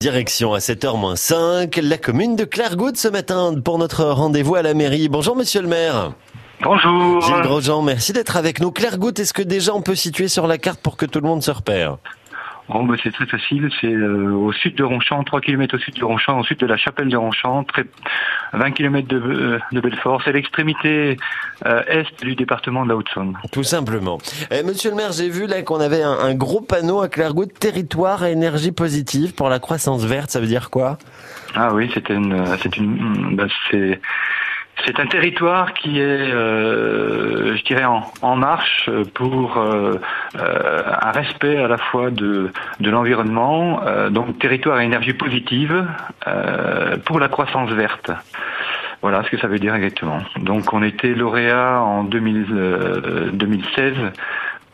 Direction à 7h-5, la commune de Clairgoutte ce matin pour notre rendez-vous à la mairie. Bonjour monsieur le maire. Bonjour. Gilles Grosjean, merci d'être avec nous. Clairgoutte, est-ce que déjà on peut situer sur la carte pour que tout le monde se repère? Oh, bah, c'est très facile, c'est euh, au sud de Ronchamp, 3 km au sud de Ronchamp, au sud de la chapelle de Ronchamp, très, 20 km de, euh, de Belfort. C'est l'extrémité euh, est du département de la Haute-Saône. Tout simplement. Eh, monsieur le maire, j'ai vu là qu'on avait un, un gros panneau à Clairgoutte, territoire à énergie positive pour la croissance verte, ça veut dire quoi? Ah oui, c'était une, c'est une, bah, c'est c'est un territoire qui est, euh, dirais, en, en marche pour euh, euh, un respect à la fois de, de l'environnement, euh, donc territoire à énergie positive euh, pour la croissance verte. Voilà ce que ça veut dire exactement. Donc on était lauréat en 2000, euh, 2016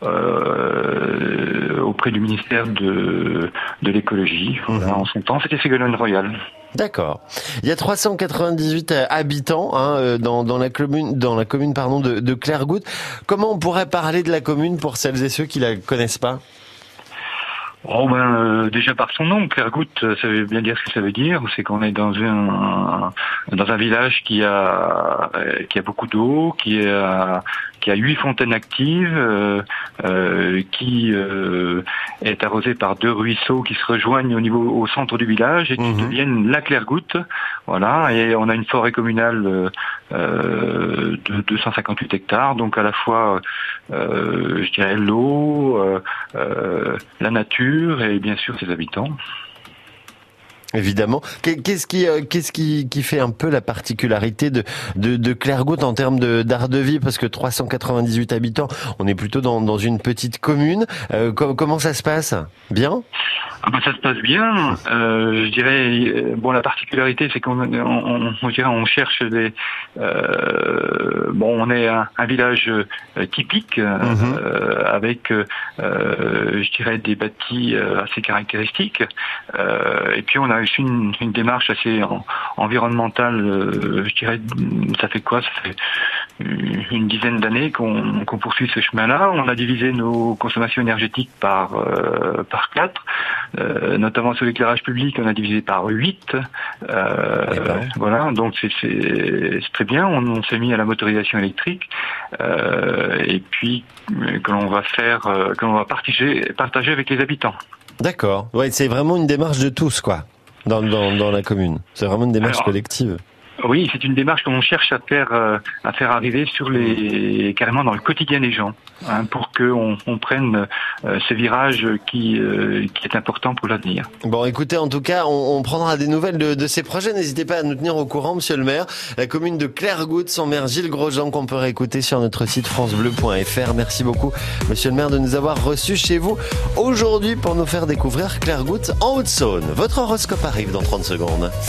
euh, auprès du ministère de, de l'écologie. Voilà, En son temps, c'était Ségolène Royal. D'accord. Il y a 398 habitants hein, euh, dans, dans la commune, dans la commune pardon, de, de. Comment on pourrait parler de la commune pour celles et ceux qui la connaissent pas? Oh ben euh, déjà par son nom, Clairgoutte, euh, ça veut bien dire ce que ça veut dire. C'est qu'on est dans un dans un village qui a euh, qui a beaucoup d'eau, qui a qui a huit fontaines actives, euh, euh, qui euh, est arrosé par deux ruisseaux qui se rejoignent au niveau au centre du village et qui Mhm. deviennent la Clairgoutte. Voilà, et on a une forêt communale euh, euh, de 258 hectares, donc à la fois, euh, je dirais, l'eau, euh, euh, la nature et bien sûr ses habitants. Évidemment. Qu'est- Qu'est-ce qui, euh, qu'est-ce qui, qui fait un peu la particularité de, de, de en termes de- d'art de vie Parce que 398 habitants, on est plutôt dans, dans une petite commune. Euh, com- comment ça se passe? Bien? Ah ben, ça se passe bien. Euh, je dirais, euh, bon, la particularité, c'est qu'on on, on, on dirait, on cherche des. euh, bon, on est un, un village euh, typique euh, Mhm. avec, euh, je dirais, des bâtis assez caractéristiques. Euh, et puis, on a aussi une, une démarche assez en- environnementale. euh, je dirais, ça fait quoi? Ça fait une dizaine d'années qu'on poursuit ce chemin-là. On a divisé nos consommations énergétiques par euh, par quatre. Euh, notamment sur l'éclairage public, on a divisé par 8. Euh, ben. Voilà, donc c'est très bien. On, on s'est mis à la motorisation électrique euh, et puis euh, que l'on va faire, euh, que l'on va partager, partager avec les habitants. D'accord. Ouais, c'est vraiment une démarche de tous, quoi, dans, dans, dans la commune. C'est vraiment une démarche Alors, collective. Oui, c'est une démarche que l'on cherche à faire euh, à faire arriver sur les carrément dans le quotidien des gens, hein, pour qu'on on prenne euh, ce virage qui euh, qui est important pour l'avenir. Bon, écoutez, en tout cas, on, on prendra des nouvelles de, de ces projets. N'hésitez pas à nous tenir au courant, monsieur le maire. La commune de Clairgoutte, son maire Gilles Grosjean, qu'on peut réécouter sur notre site francebleu.fr. Merci beaucoup, monsieur le maire, de nous avoir reçus chez vous aujourd'hui pour nous faire découvrir Clairgoutte en Haute-Saône. Votre horoscope arrive dans 30 secondes.